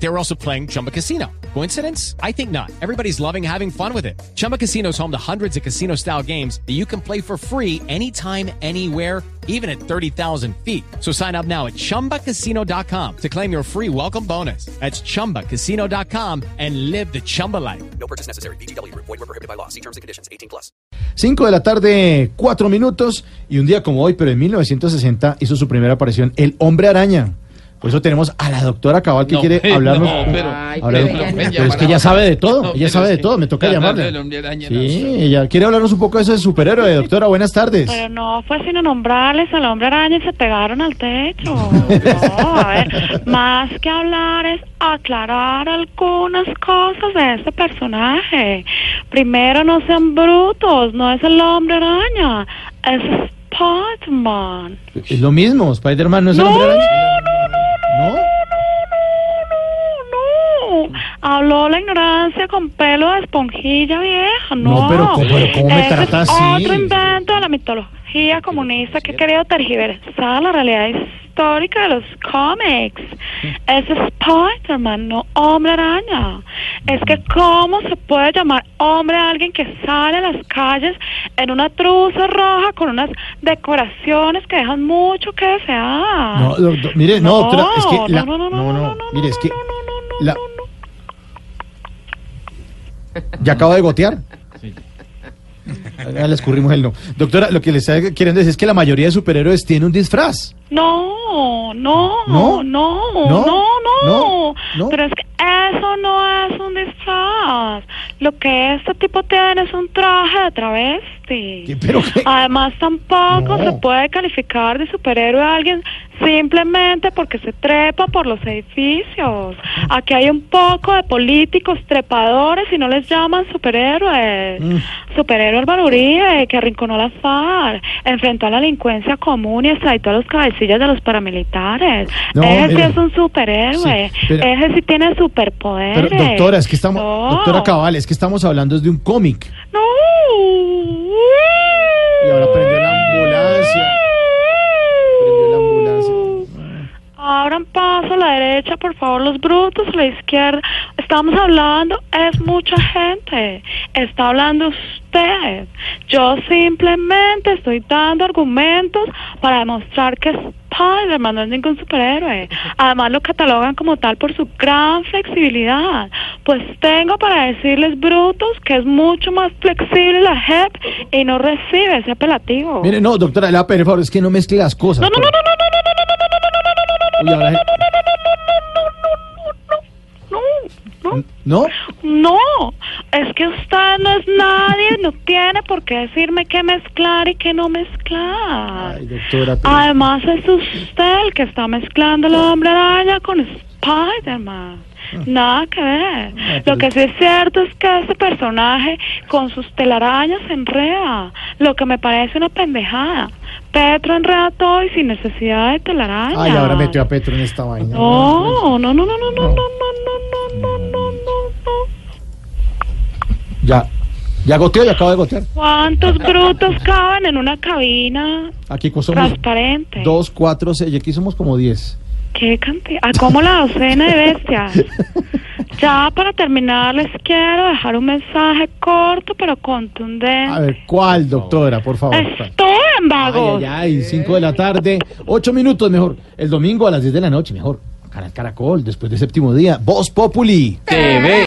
They were also playing Chumba Casino. Coincidence? I think not. Everybody's loving having fun with it. Chumba Casino is home to hundreds of casino style games that you can play for free anytime, anywhere, even at 30,000 feet. So sign up now at chumbacasino.com to claim your free welcome bonus. That's chumbacasino.com and live the Chumba life. No purchase necessary. BGW. Void were prohibited by law. See terms and conditions. 18 plus. 5 de la tarde, 4 minutos. Y un día como hoy, pero en 1960, hizo su primera aparición El Hombre Araña. Por eso tenemos a la doctora Cabal que No, quiere hablarnos. no, pero- Hablar- pero- pero, pero- es que ella sabe de todo. No, ella sabe de todo. Me toca llamarle. Sí, ella quiere hablarnos un poco de ese superhéroe, doctora. Buenas tardes. Pero no fue sino nombrarles al hombre araña y se pegaron al techo. No, a ver, más que hablar es aclarar algunas cosas de este personaje. Primero, no sean brutos, no es el hombre araña, es Spider-Man. Es lo mismo, Spider-Man no es el hombre araña. Habló la ignorancia con pelo de esponjilla vieja, no. No, pero ¿cómo- pero cómo me Ese trata es así? otro invento de la mitología comunista que ha querido tergiversar la realidad histórica de los cómics. Es Spider-Man, no hombre araña. Es que cómo se puede llamar hombre a alguien que sale a las calles en una truza roja con unas decoraciones que dejan mucho que desear. No, do- do- mire, no, doctora, es que la- no, no, no, no, no, no, mire, es que no, no, no, no, la- no, no. Ya acabo de gotear. Ya le escurrimos el no. Doctora, lo que le está queriendo decir es que la mayoría de superhéroes tiene un disfraz. No, no, ¿No? no, no, ¿No? no, ¿No? ¿No? Pero es que eso no es un disfraz. Lo que este tipo tiene es un traje de travesti. ¿Qué? ¿Pero qué? Además, tampoco No. se puede calificar de superhéroe a alguien simplemente porque se trepa por los edificios. Aquí hay un poco de políticos trepadores y no les llaman superhéroes. Mm. Superhéroe Álvaro Uribe, que arrinconó la FARC, enfrentó a la delincuencia común y extraditó a los cabecillas de los paramilitares. No, Ese mire. es un superhéroe. Sí, pero- Ese sí tiene superpoderes. Pero doctora, es que estamos, No. doctora Cabal, es que estamos hablando de un cómic. No. Y ahora paso a la derecha, por favor, los brutos, a la izquierda. Estamos hablando, es mucha gente. Está hablando usted. Yo simplemente estoy dando argumentos para demostrar que Spider-Man no es ningún superhéroe. Además lo catalogan como tal por su gran flexibilidad. Pues tengo para decirles, brutos, que es mucho más flexible la JEP y no recibe ese apelativo. Mire, no, doctora, la por favor, es que no mezcle las cosas. No, no, no, no. Uy, ahora- no, no, ¿No? no, es que usted no es nadie, no tiene por qué decirme qué mezclar y qué no mezclar. Ay, doctora, Además es usted el que está mezclando el hombre araña con Spider-Man. Nada que ver. Lo que sí es cierto es que este personaje con sus telarañas se enreda. Lo que me parece una pendejada. Petro enreda todo y sin necesidad de telaraña. Ay, ahora metió a Petro en esta vaina. No, no, no, no, no, no, no, no, no, no, no, no, no, no. Ya, ya goteó, ya acabo de gotear. ¿Cuántos brutos caben en una cabina Aquí somos transparente? dos, cuatro, seis, y aquí somos como diez. ¿Qué cantidad? ¿A cómo la docena de bestias? Ya para terminar les quiero dejar un mensaje corto pero contundente. A ver, ¿cuál, doctora, por favor? Estoy en Ay, vagos. ay, ay, cinco de la tarde, ocho minutos mejor. El domingo a las diez de la noche, mejor. Canal Caracol, después del séptimo día. Voz Populi. TV.